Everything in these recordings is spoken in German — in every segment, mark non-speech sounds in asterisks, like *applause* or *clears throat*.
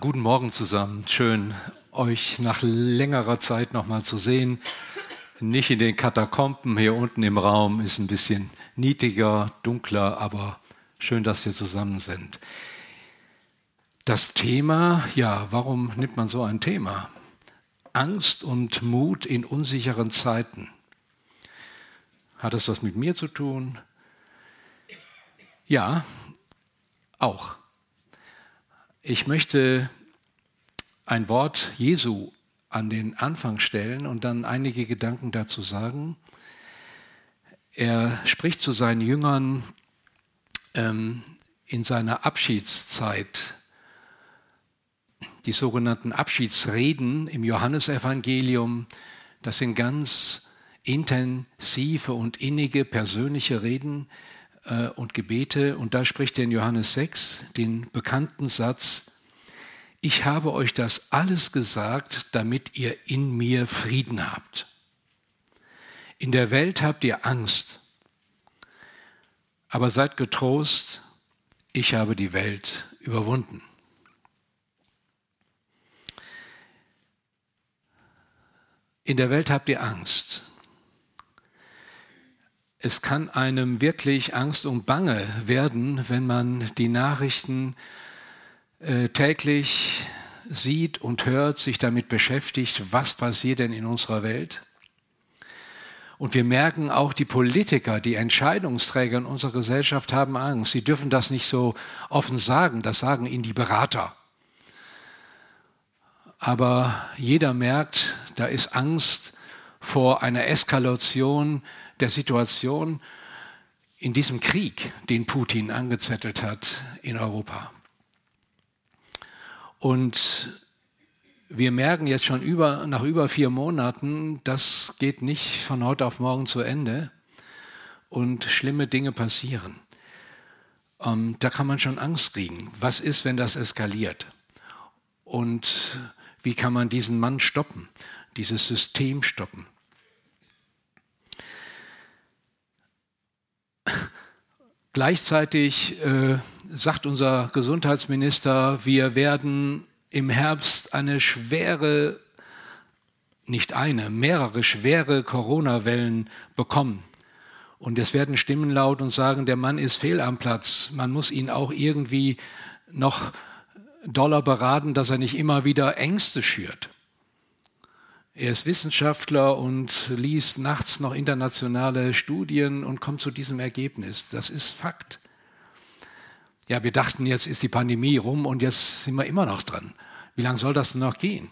Guten Morgen zusammen. Schön, euch nach längerer Zeit nochmal zu sehen. Nicht in den Katakomben hier unten im Raum, ist ein bisschen niedriger, dunkler, aber schön, dass wir zusammen sind. Das Thema, ja, warum nimmt man so ein Thema? Angst und Mut in unsicheren Zeiten. Hat es was mit mir zu tun? Ja, auch. Ich möchte ein Wort Jesu an den Anfang stellen und dann einige Gedanken dazu sagen. Er spricht zu seinen Jüngern ähm, in seiner Abschiedszeit, die sogenannten Abschiedsreden im Johannesevangelium. Das sind ganz intensive und innige persönliche Reden, äh, und Gebete. Und da spricht er in Johannes 6 den bekannten Satz, ich habe euch das alles gesagt, damit ihr in mir Frieden habt. In der Welt habt ihr Angst, aber seid getrost, ich habe die Welt überwunden. In der Welt habt ihr Angst es kann einem wirklich Angst und Bange werden, wenn man die Nachrichten täglich sieht und hört, sich damit beschäftigt, was passiert denn in unserer Welt. Und wir merken auch, die Politiker, die Entscheidungsträger in unserer Gesellschaft haben Angst. Sie dürfen das nicht so offen sagen, das sagen ihnen die Berater. Aber jeder merkt, da ist Angst vor einer Eskalation der Situation in diesem Krieg, den Putin angezettelt hat in Europa. Und wir merken jetzt schon über, nach über vier Monaten, das geht nicht von heute auf morgen zu Ende und schlimme Dinge passieren. Ähm, da kann man schon Angst kriegen. Was ist, wenn das eskaliert? Und wie kann man diesen Mann stoppen, dieses System stoppen? Gleichzeitig äh, sagt unser Gesundheitsminister, wir werden im Herbst eine schwere, nicht eine, mehrere schwere Corona-Wellen bekommen. Und es werden Stimmen laut und sagen, der Mann ist fehl am Platz. Man muss ihn auch irgendwie noch doller beraten, dass er nicht immer wieder Ängste schürt. Er ist Wissenschaftler und liest nachts noch internationale Studien und kommt zu diesem Ergebnis. Das ist Fakt. Ja, wir dachten, jetzt ist die Pandemie rum und jetzt sind wir immer noch dran. Wie lange soll das denn noch gehen?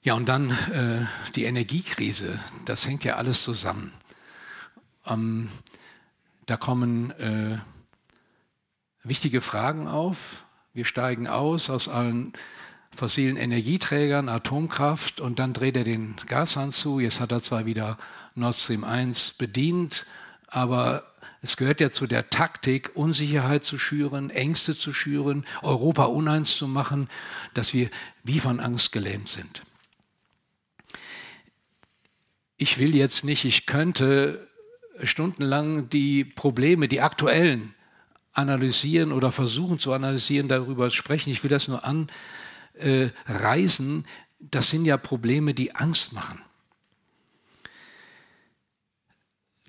Ja, und dann äh, die Energiekrise. Das hängt ja alles zusammen. Ähm, da kommen äh, wichtige Fragen auf. Wir steigen aus aus allen fossilen Energieträgern, Atomkraft und dann dreht er den Gashahn zu. Jetzt hat er zwar wieder Nord Stream 1 bedient, aber es gehört ja zu der Taktik, Unsicherheit zu schüren, Ängste zu schüren, Europa uneins zu machen, dass wir wie von Angst gelähmt sind. Ich will jetzt nicht, ich könnte stundenlang die Probleme, die aktuellen, analysieren oder versuchen zu analysieren, darüber sprechen. Ich will das nur an, äh, Reisen, das sind ja Probleme, die Angst machen.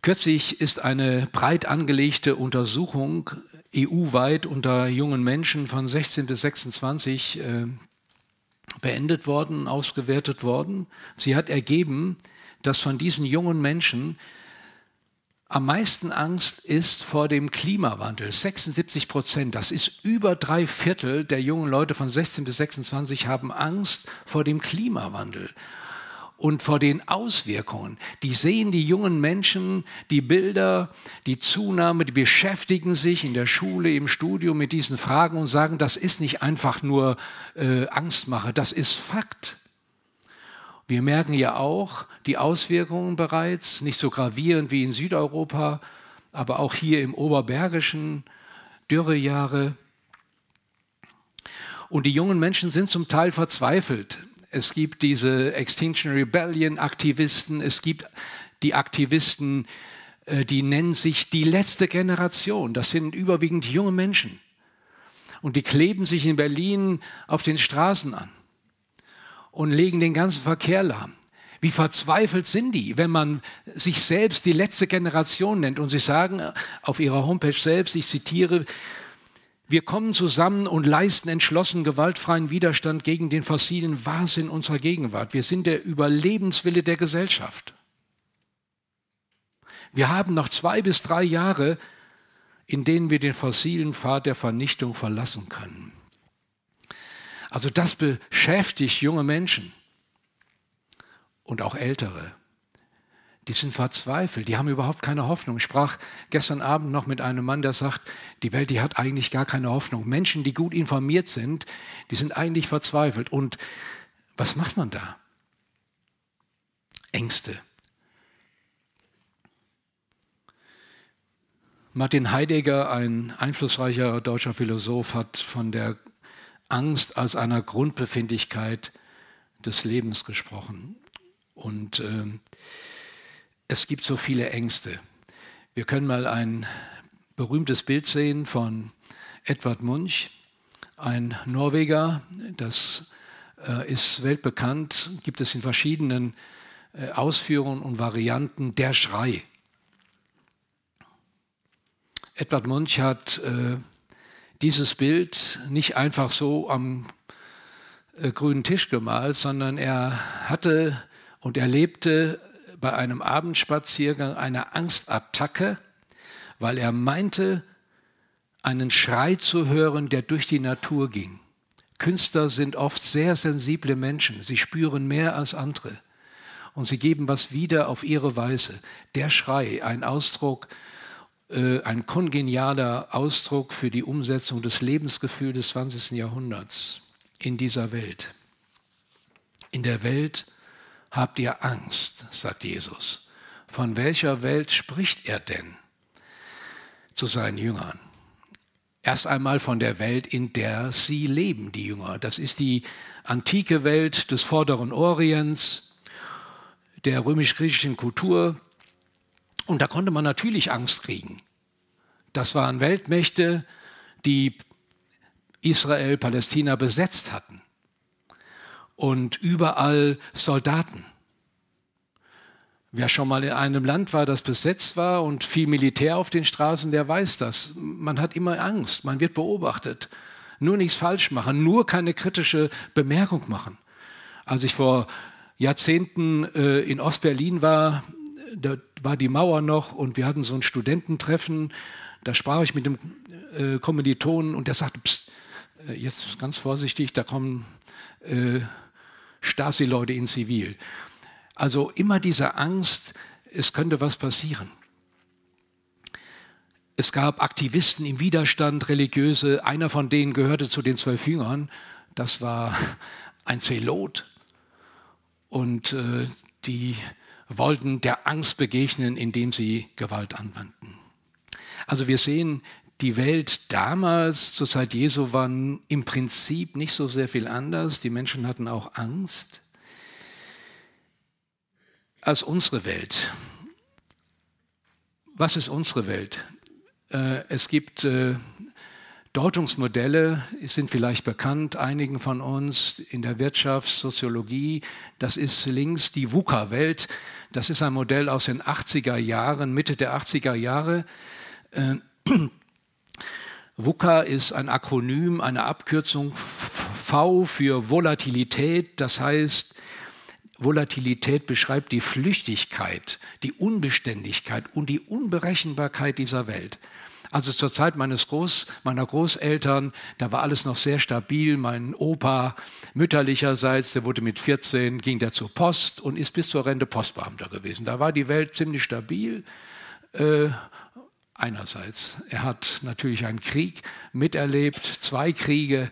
Kürzlich ist eine breit angelegte Untersuchung EU-weit unter jungen Menschen von 16 bis 26 äh, beendet worden, ausgewertet worden. Sie hat ergeben, dass von diesen jungen Menschen am meisten Angst ist vor dem Klimawandel. 76 Prozent, das ist über drei Viertel der jungen Leute von 16 bis 26 haben Angst vor dem Klimawandel. und vor den Auswirkungen. Die sehen die jungen Menschen, die Bilder, die Zunahme, die beschäftigen sich in der Schule, im Studium mit diesen Fragen und sagen, das ist nicht einfach nur äh, Angstmache, das ist Fakt. Wir merken ja auch die Auswirkungen bereits, nicht so gravierend wie in Südeuropa, aber auch hier im Oberbergischen, Dürrejahre. Und die jungen Menschen sind zum Teil verzweifelt es gibt diese Extinction Rebellion Aktivisten, es gibt die Aktivisten, äh, die nennen sich die letzte Generation. Das sind überwiegend junge Menschen. Und die kleben sich in Berlin auf den Straßen an und legen den ganzen Verkehr lahm. Wie verzweifelt sind die, wenn man sich selbst die letzte Generation nennt und sie sagen auf ihrer Homepage selbst, ich zitiere, wir kommen zusammen und leisten entschlossen gewaltfreien Widerstand gegen den fossilen Wahnsinn unserer Gegenwart. Wir sind der Überlebenswille der Gesellschaft. Wir haben noch zwei bis drei Jahre, in denen wir den fossilen Pfad der Vernichtung verlassen können. Also das beschäftigt junge Menschen und auch ältere die sind verzweifelt, die haben überhaupt keine Hoffnung. Ich sprach gestern Abend noch mit einem Mann, der sagt, die Welt, die hat eigentlich gar keine Hoffnung. Menschen, die gut informiert sind, die sind eigentlich verzweifelt. Und was macht man da? Ängste. Martin Heidegger, ein einflussreicher deutscher Philosoph, hat von der Angst als einer Grundbefindlichkeit des Lebens gesprochen. Und äh, es gibt so viele Ängste. Wir können mal ein berühmtes Bild sehen von Edvard Munch, ein Norweger, das äh, ist weltbekannt, gibt es in verschiedenen äh, Ausführungen und Varianten, der Schrei. Edvard Munch hat äh, dieses Bild nicht einfach so am äh, grünen Tisch gemalt, sondern er hatte und erlebte bei einem Abendspaziergang eine Angstattacke, weil er meinte, einen Schrei zu hören, der durch die Natur ging. Künstler sind oft sehr sensible Menschen. Sie spüren mehr als andere. Und sie geben was wieder auf ihre Weise. Der Schrei, ein Ausdruck, ein kongenialer Ausdruck für die Umsetzung des Lebensgefühls des 20. Jahrhunderts in dieser Welt. In der Welt, habt ihr Angst, sagt Jesus. Von welcher Welt spricht er denn zu seinen Jüngern? Erst einmal von der Welt, in der sie leben, die Jünger. Das ist die antike Welt des vorderen Orients, der römisch-griechischen Kultur. Und da konnte man natürlich Angst kriegen. Das waren Weltmächte, die Israel, Palästina besetzt hatten und überall Soldaten. Wer schon mal in einem Land war, das besetzt war und viel Militär auf den Straßen, der weiß das. Man hat immer Angst, man wird beobachtet. Nur nichts falsch machen, nur keine kritische Bemerkung machen. Als ich vor Jahrzehnten äh, in Ostberlin war, da war die Mauer noch und wir hatten so ein Studententreffen. Da sprach ich mit dem äh, Kommilitonen und der sagte, Psst, äh, jetzt ganz vorsichtig, da kommen äh, Stasi-Leute in Zivil. Also immer diese Angst, es könnte was passieren. Es gab Aktivisten im Widerstand, religiöse. Einer von denen gehörte zu den zwölf Jüngern. Das war ein Zelot. Und äh, die wollten der Angst begegnen, indem sie Gewalt anwandten. Also wir sehen, die Welt damals zur Zeit Jesu war im Prinzip nicht so sehr viel anders. Die Menschen hatten auch Angst als unsere Welt. Was ist unsere Welt? Äh, es gibt äh, Deutungsmodelle, sind vielleicht bekannt einigen von uns in der Wirtschaft, Soziologie. Das ist links die VUCA-Welt. Das ist ein Modell aus den 80er Jahren, Mitte der 80er Jahre. Äh, VUCA ist ein Akronym, eine Abkürzung V für Volatilität. Das heißt, Volatilität beschreibt die Flüchtigkeit, die Unbeständigkeit und die Unberechenbarkeit dieser Welt. Also zur Zeit meines Groß, meiner Großeltern, da war alles noch sehr stabil. Mein Opa mütterlicherseits, der wurde mit 14, ging der zur Post und ist bis zur Rente Postbeamter gewesen. Da war die Welt ziemlich stabil. Äh, einerseits, er hat natürlich einen Krieg miterlebt, zwei Kriege,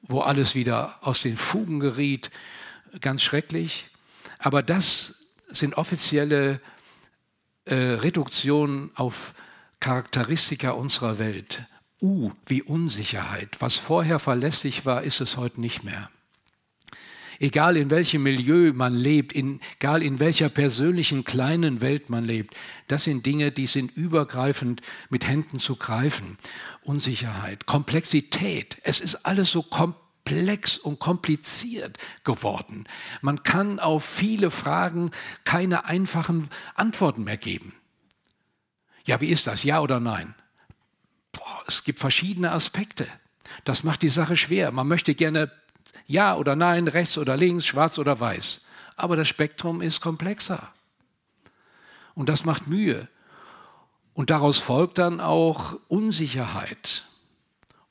wo alles wieder aus den Fugen geriet. Ganz schrecklich. Aber das sind offizielle äh, Reduktionen auf Charakteristika unserer Welt. U wie Unsicherheit. Was vorher verlässlich war, ist es heute nicht mehr. Egal in welchem Milieu man lebt, in, egal in welcher persönlichen kleinen Welt man lebt, das sind Dinge, die sind übergreifend mit Händen zu greifen. Unsicherheit, Komplexität, es ist alles so komplex und kompliziert geworden. Man kann auf viele Fragen keine einfachen Antworten mehr geben. Ja, wie ist das? Ja oder nein? Boah, es gibt verschiedene Aspekte. Das macht die Sache schwer. Man möchte gerne ja oder nein, rechts oder links, schwarz oder weiß. Aber das Spektrum ist komplexer. Und das macht Mühe. Und daraus folgt dann auch Unsicherheit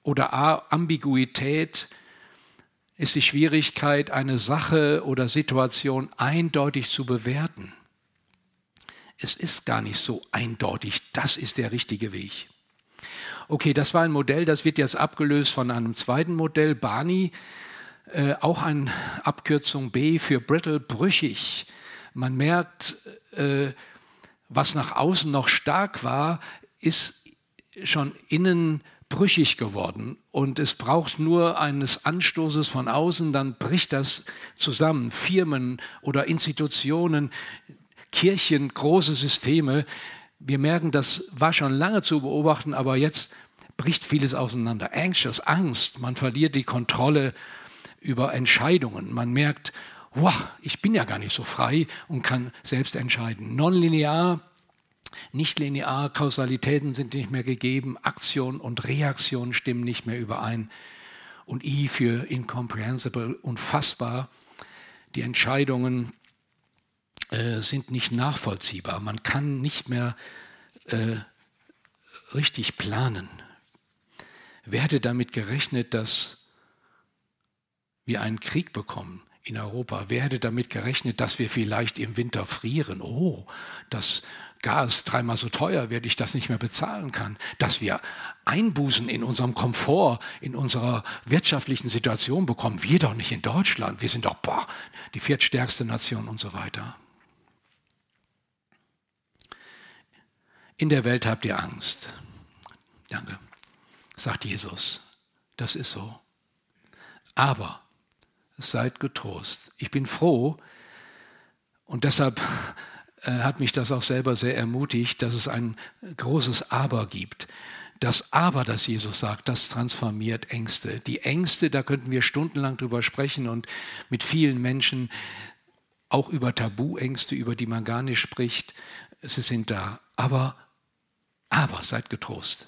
oder Ambiguität ist die Schwierigkeit, eine Sache oder Situation eindeutig zu bewerten es ist gar nicht so eindeutig, das ist der richtige Weg. Okay, das war ein Modell, das wird jetzt abgelöst von einem zweiten Modell, Barney, äh, auch eine Abkürzung B für brittle, brüchig. Man merkt, äh, was nach außen noch stark war, ist schon innen brüchig geworden und es braucht nur eines Anstoßes von außen, dann bricht das zusammen. Firmen oder Institutionen, Kirchen, große Systeme. Wir merken, das war schon lange zu beobachten, aber jetzt bricht vieles auseinander. Anxious, Angst, man verliert die Kontrolle über Entscheidungen. Man merkt, wow, ich bin ja gar nicht so frei und kann selbst entscheiden. Nonlinear, nicht linear, Kausalitäten sind nicht mehr gegeben, Aktion und Reaktion stimmen nicht mehr überein. Und I für incomprehensible, unfassbar. Die Entscheidungen äh, sind nicht nachvollziehbar. Man kann nicht mehr äh, richtig planen. Wer hätte damit gerechnet, dass wir einen Krieg bekommen in Europa? Wer hätte damit gerechnet, dass wir vielleicht im Winter frieren? Oh, das Gas dreimal so teuer wird, ich das nicht mehr bezahlen kann. Dass wir Einbußen in unserem Komfort, in unserer wirtschaftlichen Situation bekommen. Wir doch nicht in Deutschland. Wir sind doch boah, die viertstärkste Nation und so weiter. In der Welt habt ihr Angst. Danke, sagt Jesus. Das ist so. Aber seid getrost. Ich bin froh und deshalb äh, hat mich das auch selber sehr ermutigt, dass es ein großes Aber gibt. Das Aber, das Jesus sagt, das transformiert Ängste. Die Ängste, da könnten wir stundenlang drüber sprechen und mit vielen Menschen auch über Tabuängste, über die man gar nicht spricht. Sie sind da. Aber aber seid getrost.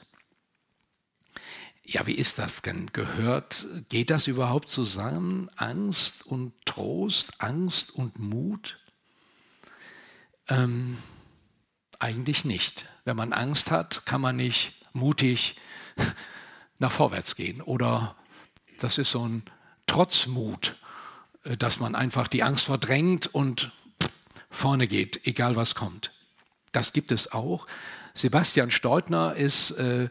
Ja, wie ist das denn gehört? Geht das überhaupt zusammen? Angst und Trost, Angst und Mut? Ähm, eigentlich nicht. Wenn man Angst hat, kann man nicht mutig *laughs* nach vorwärts gehen. Oder das ist so ein Trotzmut, äh, dass man einfach die Angst verdrängt und vorne geht, egal was kommt. Das gibt es auch. Sebastian Steutner ist äh,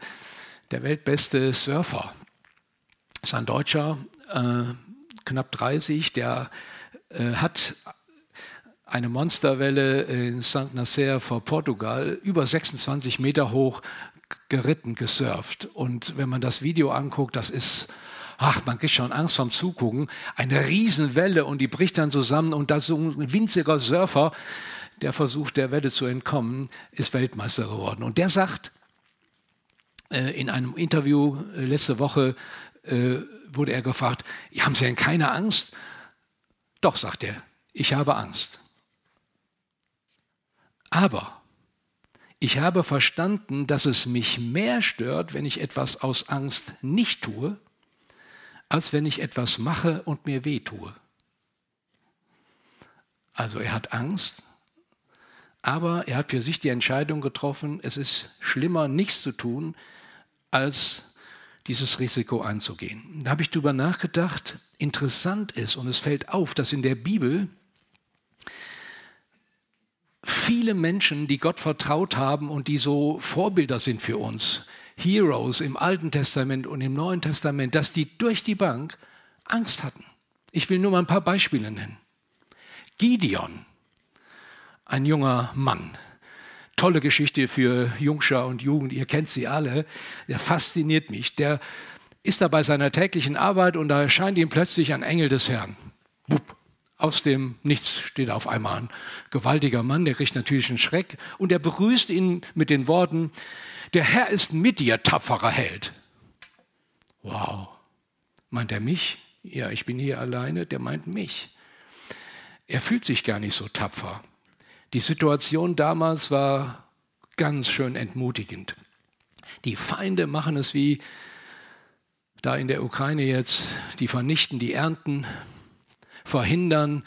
der weltbeste Surfer. Ist ein Deutscher, äh, knapp 30, der äh, hat eine Monsterwelle in St. Nazaire vor Portugal über 26 Meter hoch geritten, gesurft. Und wenn man das Video anguckt, das ist, ach, man kriegt schon Angst vom Zugucken. Eine Riesenwelle und die bricht dann zusammen und da so ein winziger Surfer, der versucht, der Welle zu entkommen, ist Weltmeister geworden. Und der sagt, äh, in einem Interview äh, letzte Woche äh, wurde er gefragt, haben Sie denn keine Angst? Doch, sagt er, ich habe Angst. Aber ich habe verstanden, dass es mich mehr stört, wenn ich etwas aus Angst nicht tue, als wenn ich etwas mache und mir weh tue. Also er hat Angst, Aber er hat für sich die Entscheidung getroffen, es ist schlimmer, nichts zu tun, als dieses Risiko einzugehen. Da habe ich darüber nachgedacht, interessant ist und es fällt auf, dass in der Bibel viele Menschen, die Gott vertraut haben und die so Vorbilder sind für uns, Heroes im Alten Testament und im Neuen Testament, dass die durch die Bank Angst hatten. Ich will nur mal ein paar Beispiele nennen. Gideon, ein junger Mann, tolle Geschichte für Jungschar und Jugend, ihr kennt sie alle, der fasziniert mich. Der ist da bei seiner täglichen Arbeit und da erscheint ihm plötzlich ein Engel des Herrn. Bup. Aus dem Nichts steht auf einmal ein gewaltiger Mann, der kriegt natürlich einen Schreck und er begrüßt ihn mit den Worten, der Herr ist mit dir, tapferer Held. Wow. Meint er mich? Ja, ich bin hier alleine, der meint mich. Er fühlt sich gar nicht so tapfer. Die Situation damals war ganz schön entmutigend. Die Feinde machen es wie da in der Ukraine jetzt, die vernichten die Ernten, verhindern,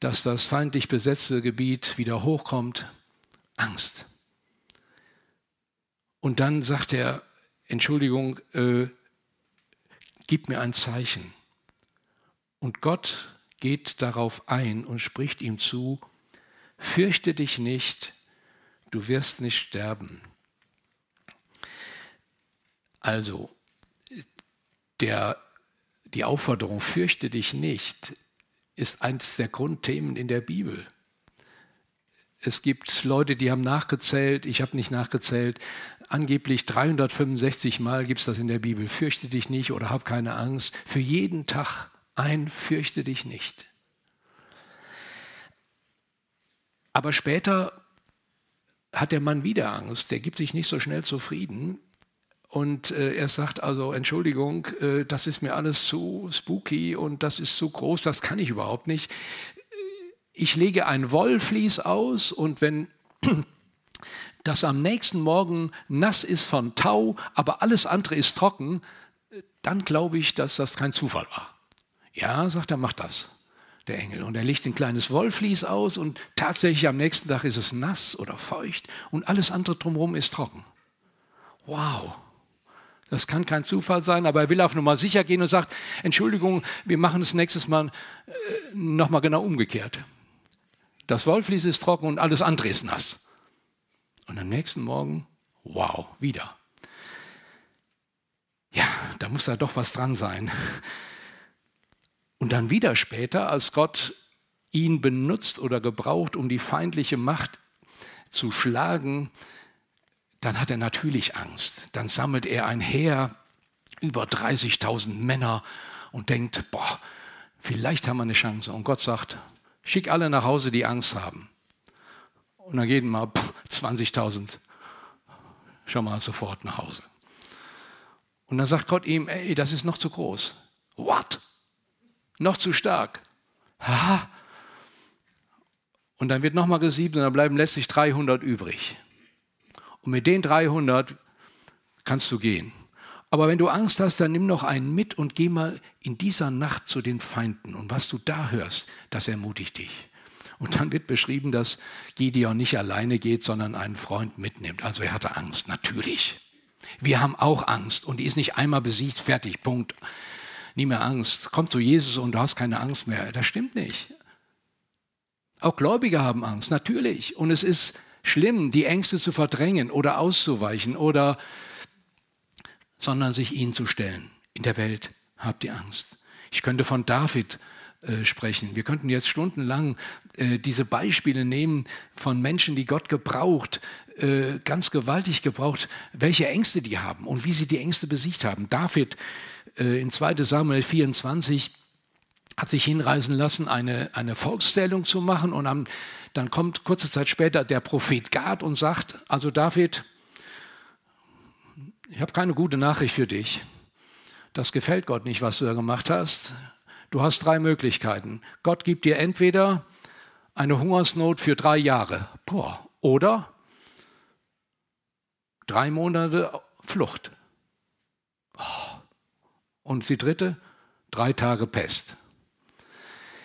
dass das feindlich besetzte Gebiet wieder hochkommt. Angst. Und dann sagt er, Entschuldigung, äh, gib mir ein Zeichen. Und Gott geht darauf ein und spricht ihm zu, fürchte dich nicht, du wirst nicht sterben. Also, der, die Aufforderung, fürchte dich nicht, ist eines der Grundthemen in der Bibel. Es gibt Leute, die haben nachgezählt, ich habe nicht nachgezählt, angeblich 365 Mal gibt es das in der Bibel, fürchte dich nicht oder hab keine Angst. Für jeden Tag ein, fürchte dich nicht. Aber später hat der Mann wieder Angst, der gibt sich nicht so schnell zufrieden. Und äh, er sagt also, Entschuldigung, äh, das ist mir alles zu spooky und das ist zu groß, das kann ich überhaupt nicht. Ich lege ein Wollflies aus und wenn *clears throat* das am nächsten Morgen nass ist von Tau, aber alles andere ist trocken, dann glaube ich, dass das kein Zufall war. Ja, sagt er, mach das der Engel. Und er legt ein kleines Wollvlies aus und tatsächlich am nächsten Tag ist es nass oder feucht und alles andere drumherum ist trocken. Wow. Das kann kein Zufall sein, aber er will auf Nummer sicher gehen und sagt, Entschuldigung, wir machen es nächstes Mal äh, nochmal genau umgekehrt. Das Wollvlies ist trocken und alles andere ist nass. Und am nächsten Morgen, wow, wieder. Ja, da muss da doch was dran sein. Und dann wieder später, als Gott ihn benutzt oder gebraucht, um die feindliche Macht zu schlagen, dann hat er natürlich Angst. Dann sammelt er ein Heer, über 30.000 Männer und denkt, boah, vielleicht haben wir eine Chance. Und Gott sagt, schick alle nach Hause, die Angst haben. Und dann gehen mal 20.000 schon mal sofort nach Hause. Und dann sagt Gott ihm, ey, das ist noch zu groß. What? Noch zu stark. Ha. Und dann wird nochmal gesiebt und dann bleiben letztlich 300 übrig. Und mit den 300 kannst du gehen. Aber wenn du Angst hast, dann nimm noch einen mit und geh mal in dieser Nacht zu den Feinden. Und was du da hörst, das ermutigt dich. Und dann wird beschrieben, dass Gideon nicht alleine geht, sondern einen Freund mitnimmt. Also er hatte Angst, natürlich. Wir haben auch Angst und die ist nicht einmal besiegt, fertig, Punkt nie mehr Angst. Komm zu Jesus und du hast keine Angst mehr. Das stimmt nicht. Auch Gläubige haben Angst, natürlich. Und es ist schlimm, die Ängste zu verdrängen oder auszuweichen oder, sondern sich ihnen zu stellen. In der Welt habt ihr Angst. Ich könnte von David äh, sprechen. Wir könnten jetzt stundenlang äh, diese Beispiele nehmen von Menschen, die Gott gebraucht, äh, ganz gewaltig gebraucht, welche Ängste die haben und wie sie die Ängste besiegt haben. David äh, in 2 Samuel 24 hat sich hinreißen lassen, eine, eine Volkszählung zu machen. Und am, dann kommt kurze Zeit später der Prophet Gad und sagt, also David, ich habe keine gute Nachricht für dich. Das gefällt Gott nicht, was du da gemacht hast. Du hast drei Möglichkeiten. Gott gibt dir entweder eine Hungersnot für drei Jahre boah, oder drei Monate Flucht. Oh. Und die dritte, drei Tage Pest.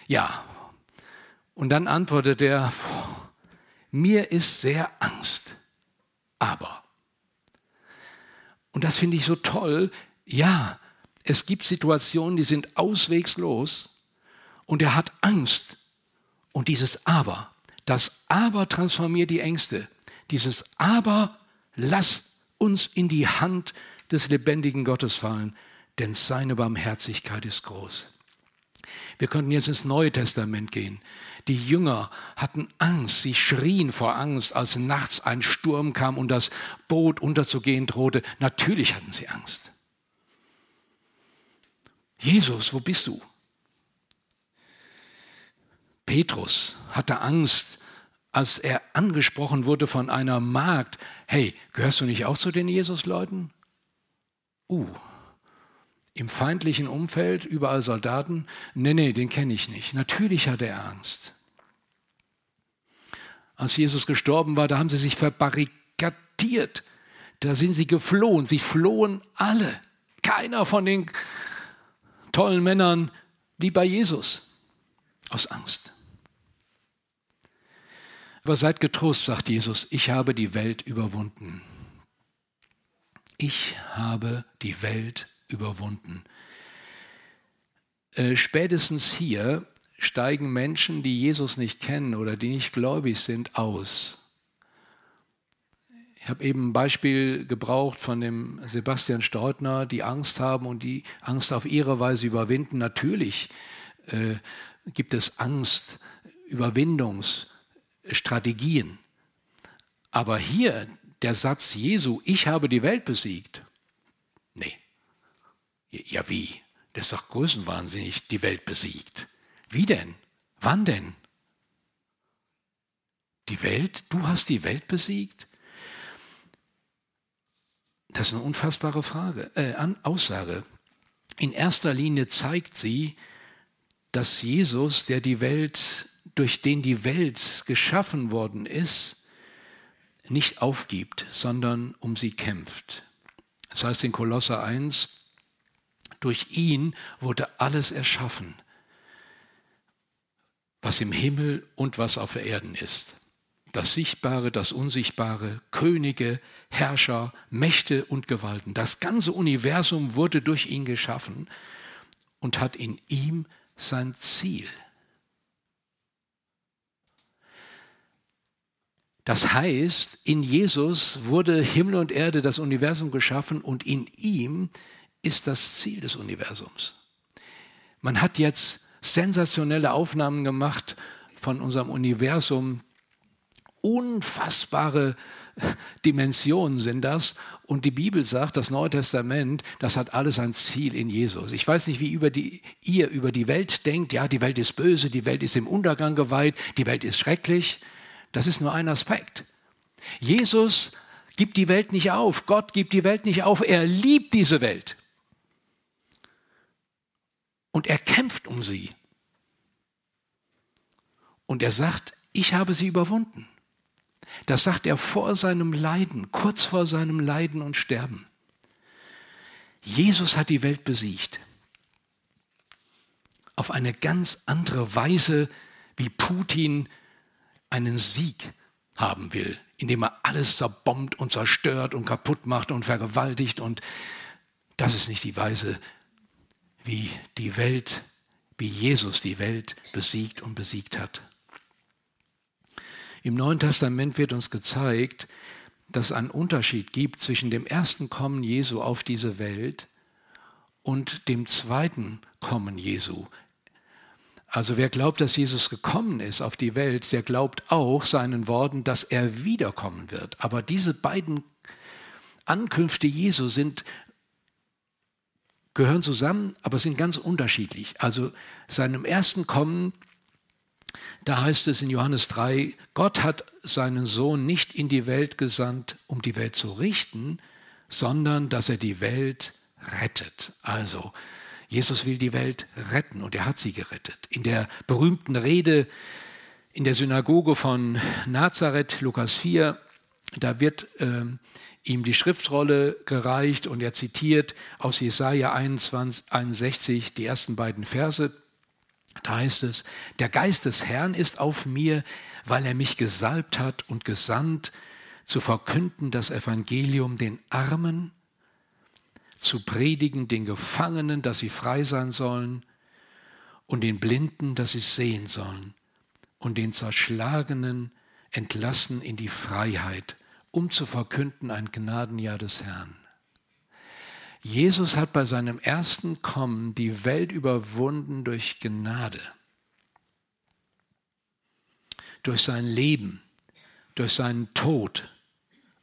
Ja, und dann antwortet er, mir ist sehr Angst. Aber. Und das finde ich so toll. Ja, es gibt Situationen, die sind auswegslos und er hat Angst. Und dieses Aber, das Aber transformiert die Ängste. Dieses Aber, lass uns in die Hand des lebendigen Gottes fallen, denn seine Barmherzigkeit ist groß. Wir könnten jetzt ins Neue Testament gehen. Die Jünger hatten Angst, sie schrien vor Angst, als nachts ein Sturm kam und das Boot unterzugehen drohte. Natürlich hatten sie Angst. Jesus, wo bist du? Petrus hatte Angst, als er angesprochen wurde von einer Magd. Hey, gehörst du nicht auch zu den Jesus-Leuten? Uh, im feindlichen Umfeld, überall Soldaten. Nee, nee, den kenne ich nicht. Natürlich hatte er Angst. Als Jesus gestorben war, da haben sie sich verbarrikadiert. Da sind sie geflohen. Sie flohen alle. Keiner von den tollen Männern wie bei Jesus. Aus Angst. Aber seid getrost, sagt Jesus, ich habe die Welt überwunden. Ich habe die Welt überwunden. Äh, spätestens hier steigen Menschen, die Jesus nicht kennen oder die nicht gläubig sind, aus. Ich habe eben ein Beispiel gebraucht von dem Sebastian Staudner, die Angst haben und die Angst auf ihre Weise überwinden. Natürlich äh, gibt es Angst, Überwindungsstrategien. Aber hier der Satz Jesu, ich habe die Welt besiegt. Nee. Ja, wie? Das ist doch größenwahnsinnig, die Welt besiegt. Wie denn? Wann denn? Die Welt? Du hast die Welt besiegt? Das ist eine unfassbare Frage, äh, Aussage. In erster Linie zeigt sie, dass Jesus, der die Welt, durch den die Welt geschaffen worden ist, nicht aufgibt, sondern um sie kämpft. Das heißt in Kolosser 1, durch ihn wurde alles erschaffen, was im Himmel und was auf Erden ist. Das Sichtbare, das Unsichtbare, Könige, Herrscher, Mächte und Gewalten. Das ganze Universum wurde durch ihn geschaffen und hat in ihm sein Ziel. Das heißt, in Jesus wurde Himmel und Erde, das Universum geschaffen und in ihm ist das Ziel des Universums. Man hat jetzt sensationelle Aufnahmen gemacht von unserem Universum. Unfassbare Dimensionen sind das. Und die Bibel sagt, das Neue Testament, das hat alles ein Ziel in Jesus. Ich weiß nicht, wie über die, ihr über die Welt denkt. Ja, die Welt ist böse, die Welt ist im Untergang geweiht, die Welt ist schrecklich. Das ist nur ein Aspekt. Jesus gibt die Welt nicht auf. Gott gibt die Welt nicht auf. Er liebt diese Welt. Und er kämpft um sie. Und er sagt, ich habe sie überwunden. Das sagt er vor seinem Leiden, kurz vor seinem Leiden und Sterben. Jesus hat die Welt besiegt. Auf eine ganz andere Weise, wie Putin einen Sieg haben will, indem er alles zerbombt und zerstört und kaputt macht und vergewaltigt. Und das ist nicht die Weise, wie die Welt, wie Jesus die Welt besiegt und besiegt hat. Im Neuen Testament wird uns gezeigt, dass es einen Unterschied gibt zwischen dem ersten Kommen Jesu auf diese Welt und dem zweiten Kommen Jesu also wer glaubt, dass Jesus gekommen ist auf die Welt, der glaubt auch seinen Worten, dass er wiederkommen wird. Aber diese beiden Ankünfte Jesu sind gehören zusammen, aber sind ganz unterschiedlich. Also seinem ersten Kommen, da heißt es in Johannes 3, Gott hat seinen Sohn nicht in die Welt gesandt, um die Welt zu richten, sondern dass er die Welt rettet. Also Jesus will die Welt retten und er hat sie gerettet. In der berühmten Rede in der Synagoge von Nazareth, Lukas 4, da wird äh, ihm die Schriftrolle gereicht und er zitiert aus Jesaja 21, 61 die ersten beiden Verse. Da heißt es, der Geist des Herrn ist auf mir, weil er mich gesalbt hat und gesandt, zu verkünden das Evangelium den Armen, zu predigen den Gefangenen, dass sie frei sein sollen, und den Blinden, dass sie sehen sollen, und den Zerschlagenen entlassen in die Freiheit, um zu verkünden ein Gnadenjahr des Herrn. Jesus hat bei seinem ersten Kommen die Welt überwunden durch Gnade, durch sein Leben, durch seinen Tod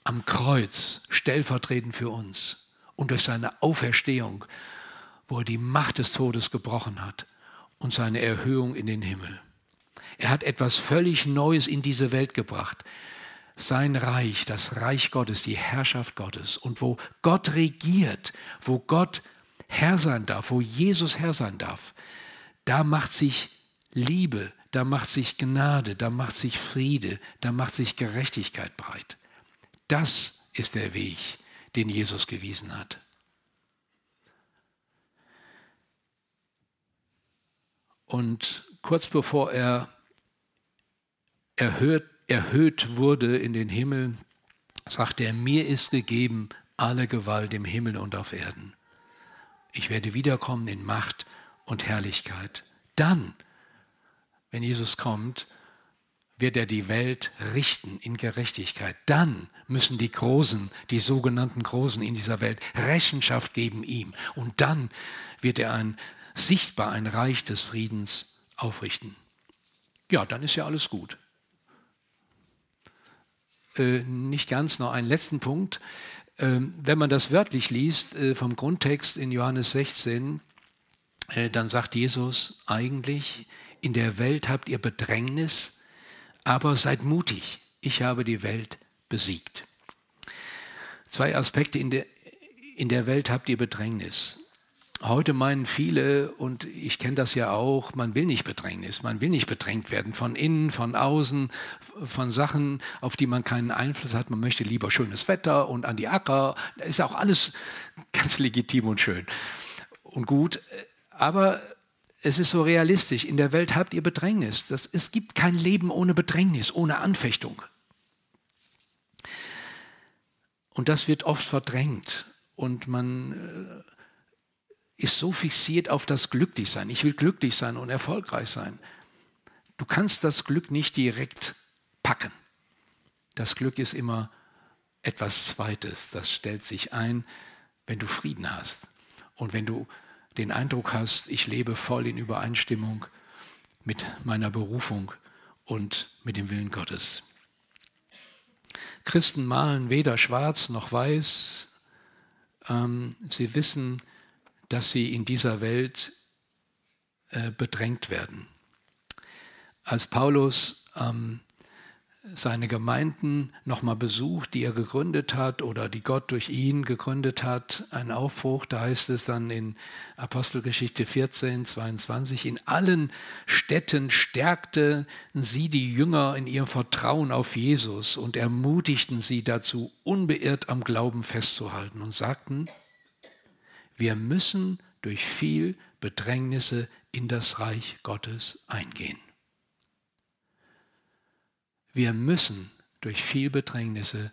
am Kreuz, stellvertretend für uns, und durch seine Auferstehung, wo er die Macht des Todes gebrochen hat und seine Erhöhung in den Himmel. Er hat etwas völlig Neues in diese Welt gebracht sein Reich, das Reich Gottes, die Herrschaft Gottes. Und wo Gott regiert, wo Gott Herr sein darf, wo Jesus Herr sein darf, da macht sich Liebe, da macht sich Gnade, da macht sich Friede, da macht sich Gerechtigkeit breit. Das ist der Weg, den Jesus gewiesen hat. Und kurz bevor er erhöht erhöht wurde in den Himmel, sagte er, mir ist gegeben alle Gewalt im Himmel und auf Erden. Ich werde wiederkommen in Macht und Herrlichkeit. Dann, wenn Jesus kommt, wird er die Welt richten in Gerechtigkeit. Dann müssen die Großen, die sogenannten Großen in dieser Welt, Rechenschaft geben ihm. Und dann wird er ein sichtbar ein Reich des Friedens aufrichten. Ja, dann ist ja alles gut. Nicht ganz, noch einen letzten Punkt. Ähm, wenn man das wörtlich liest äh, vom Grundtext in Johannes 16, äh, dann sagt Jesus eigentlich, in der Welt habt ihr Bedrängnis, aber seid mutig, ich habe die Welt besiegt. Zwei Aspekte in der, in der Welt habt ihr Bedrängnis. Heute meinen viele, und ich kenne das ja auch, man will nicht Bedrängnis, man will nicht bedrängt werden von innen, von außen, von Sachen, auf die man keinen Einfluss hat. Man möchte lieber schönes Wetter und an die Acker. Ist auch alles *laughs* ganz legitim und schön und gut. Aber es ist so realistisch. In der Welt habt ihr Bedrängnis. Das, es gibt kein Leben ohne Bedrängnis, ohne Anfechtung. Und das wird oft verdrängt. Und man äh, ist so fixiert auf das Glücklichsein. Ich will glücklich sein und erfolgreich sein. Du kannst das Glück nicht direkt packen. Das Glück ist immer etwas Zweites. Das stellt sich ein, wenn du Frieden hast und wenn du den Eindruck hast, ich lebe voll in Übereinstimmung mit meiner Berufung und mit dem Willen Gottes. Christen malen weder schwarz noch weiß. Ähm, sie wissen, dass sie in dieser Welt äh, bedrängt werden. Als Paulus ähm, seine Gemeinden nochmal besucht, die er gegründet hat oder die Gott durch ihn gegründet hat, ein Aufbruch, da heißt es dann in Apostelgeschichte 14, 22, in allen Städten stärkten sie die Jünger in ihrem Vertrauen auf Jesus und ermutigten sie dazu, unbeirrt am Glauben festzuhalten und sagten, wir müssen durch viel Bedrängnisse in das Reich Gottes eingehen. Wir müssen durch viel Bedrängnisse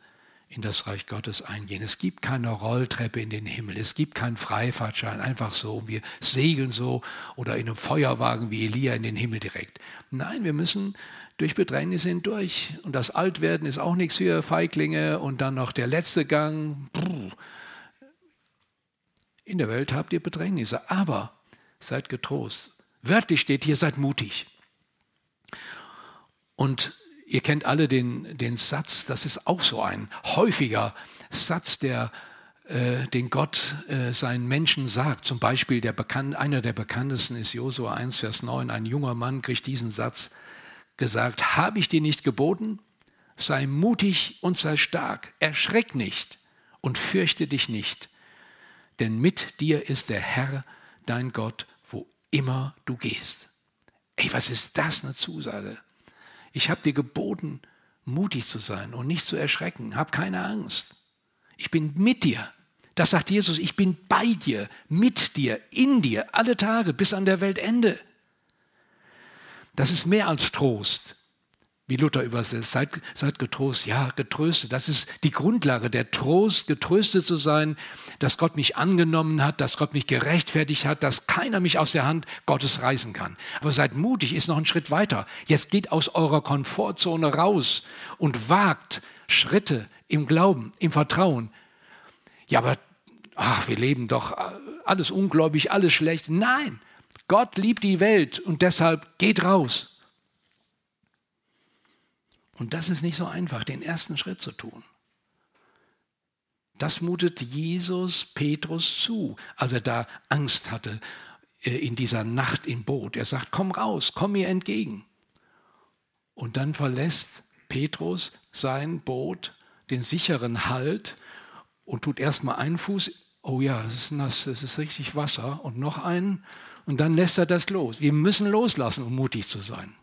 in das Reich Gottes eingehen. Es gibt keine Rolltreppe in den Himmel, es gibt keinen Freifahrtschein, einfach so, wir segeln so oder in einem Feuerwagen wie Elia in den Himmel direkt. Nein, wir müssen durch Bedrängnisse hindurch. Und das Altwerden ist auch nichts für Feiglinge und dann noch der letzte Gang. Brr, in der Welt habt ihr Bedrängnisse, aber seid getrost. Wörtlich steht hier, seid mutig. Und ihr kennt alle den, den Satz, das ist auch so ein häufiger Satz, der, äh, den Gott äh, seinen Menschen sagt. Zum Beispiel der Bekan einer der bekanntesten ist Josua 1, Vers 9. Ein junger Mann kriegt diesen Satz gesagt, habe ich dir nicht geboten? Sei mutig und sei stark, erschreck nicht und fürchte dich nicht denn mit dir ist der Herr, dein Gott, wo immer du gehst. Ey, was ist das eine Zusage? Ich habe dir geboten, mutig zu sein und nicht zu erschrecken. Hab keine Angst. Ich bin mit dir. Das sagt Jesus, ich bin bei dir, mit dir, in dir, alle Tage bis an der Weltende. Das ist mehr als Trost wie Luther übersetzt, seid, seid getrost, ja, getröstet. Das ist die Grundlage, der Trost, getröstet zu sein, dass Gott mich angenommen hat, dass Gott mich gerechtfertigt hat, dass keiner mich aus der Hand Gottes reißen kann. Aber seid mutig, ist noch ein Schritt weiter. Jetzt geht aus eurer Komfortzone raus und wagt Schritte im Glauben, im Vertrauen. Ja, aber, ach, wir leben doch alles ungläubig, alles schlecht. Nein, Gott liebt die Welt und deshalb geht raus und das ist nicht so einfach, den ersten Schritt zu tun. Das mutet Jesus Petrus zu, als er da Angst hatte äh, in dieser Nacht im Boot. Er sagt, komm raus, komm mir entgegen. Und dann verlässt Petrus sein Boot, den sicheren Halt und tut erstmal einen Fuß, oh ja, es ist nass, es ist richtig Wasser und noch einen und dann lässt er das los. Wir müssen loslassen, um mutig zu sein.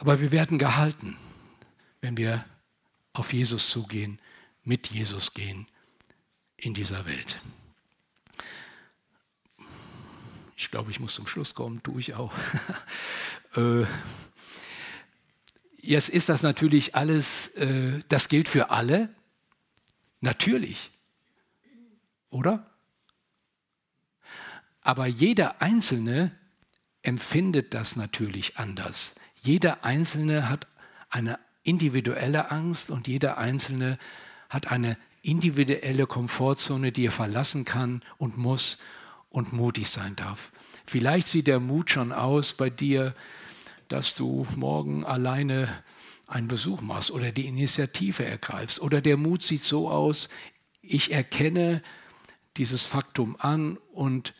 Aber wir werden gehalten, wenn wir auf Jesus zugehen, mit Jesus gehen in dieser Welt. Ich glaube, ich muss zum Schluss kommen, tue ich auch. *laughs* Äh, jetzt ist das natürlich alles, äh, das gilt für alle, natürlich, oder? Aber jeder Einzelne empfindet das natürlich anders. Jeder Einzelne hat eine individuelle Angst und jeder Einzelne hat eine individuelle Komfortzone, die er verlassen kann und muss und mutig sein darf. Vielleicht sieht der Mut schon aus bei dir, dass du morgen alleine einen Besuch machst oder die Initiative ergreifst. Oder der Mut sieht so aus, ich erkenne dieses Faktum an und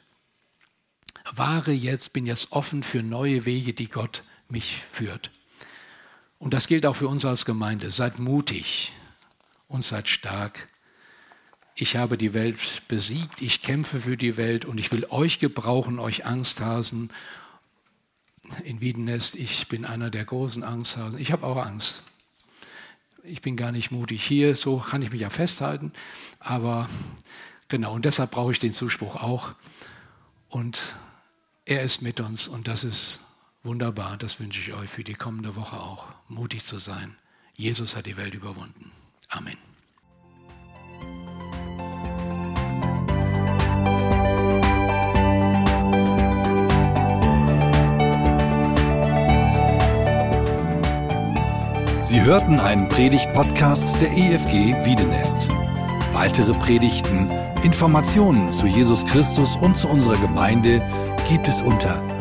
wahre jetzt, bin jetzt offen für neue Wege, die Gott mich führt. Und das gilt auch für uns als Gemeinde. Seid mutig und seid stark. Ich habe die Welt besiegt, ich kämpfe für die Welt und ich will euch gebrauchen, euch Angsthasen. In Wiedenest, ich bin einer der großen Angsthasen. Ich habe auch Angst. Ich bin gar nicht mutig hier, so kann ich mich ja festhalten. Aber genau, und deshalb brauche ich den Zuspruch auch. Und er ist mit uns und das ist Wunderbar, das wünsche ich euch für die kommende Woche auch, mutig zu sein. Jesus hat die Welt überwunden. Amen. Sie hörten einen Predigt-Podcast der EFG Wiedenest. Weitere Predigten, Informationen zu Jesus Christus und zu unserer Gemeinde gibt es unter